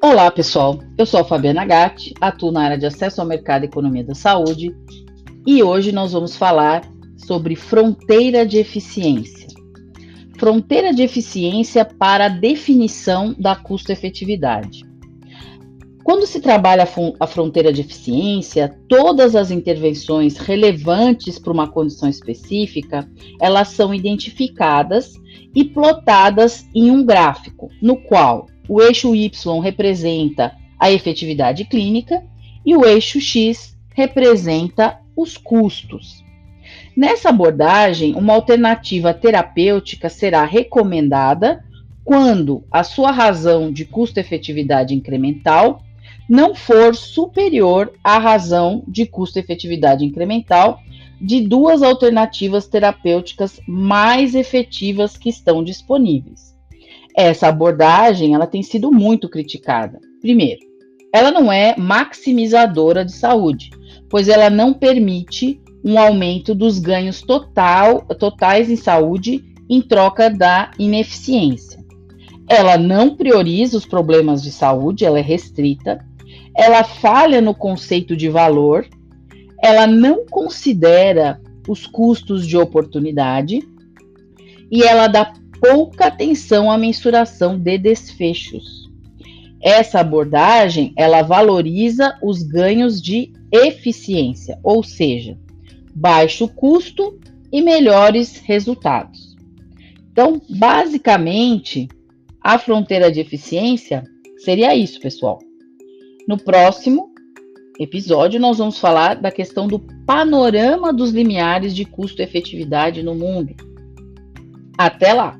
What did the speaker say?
Olá, pessoal. Eu sou a Fabiana Gatti, atuo na área de acesso ao mercado e economia da saúde e hoje nós vamos falar sobre fronteira de eficiência. Fronteira de eficiência para a definição da custo-efetividade. Quando se trabalha a fronteira de eficiência, todas as intervenções relevantes para uma condição específica, elas são identificadas e plotadas em um gráfico, no qual o eixo Y representa a efetividade clínica e o eixo X representa os custos. Nessa abordagem, uma alternativa terapêutica será recomendada quando a sua razão de custo-efetividade incremental não for superior à razão de custo-efetividade incremental de duas alternativas terapêuticas mais efetivas que estão disponíveis. Essa abordagem ela tem sido muito criticada. Primeiro, ela não é maximizadora de saúde, pois ela não permite um aumento dos ganhos total, totais em saúde em troca da ineficiência. Ela não prioriza os problemas de saúde, ela é restrita, ela falha no conceito de valor, ela não considera os custos de oportunidade e ela dá pouca atenção à mensuração de desfechos. Essa abordagem, ela valoriza os ganhos de eficiência, ou seja, baixo custo e melhores resultados. Então, basicamente, a fronteira de eficiência seria isso, pessoal. No próximo episódio, nós vamos falar da questão do panorama dos limiares de custo-efetividade no mundo. Até lá!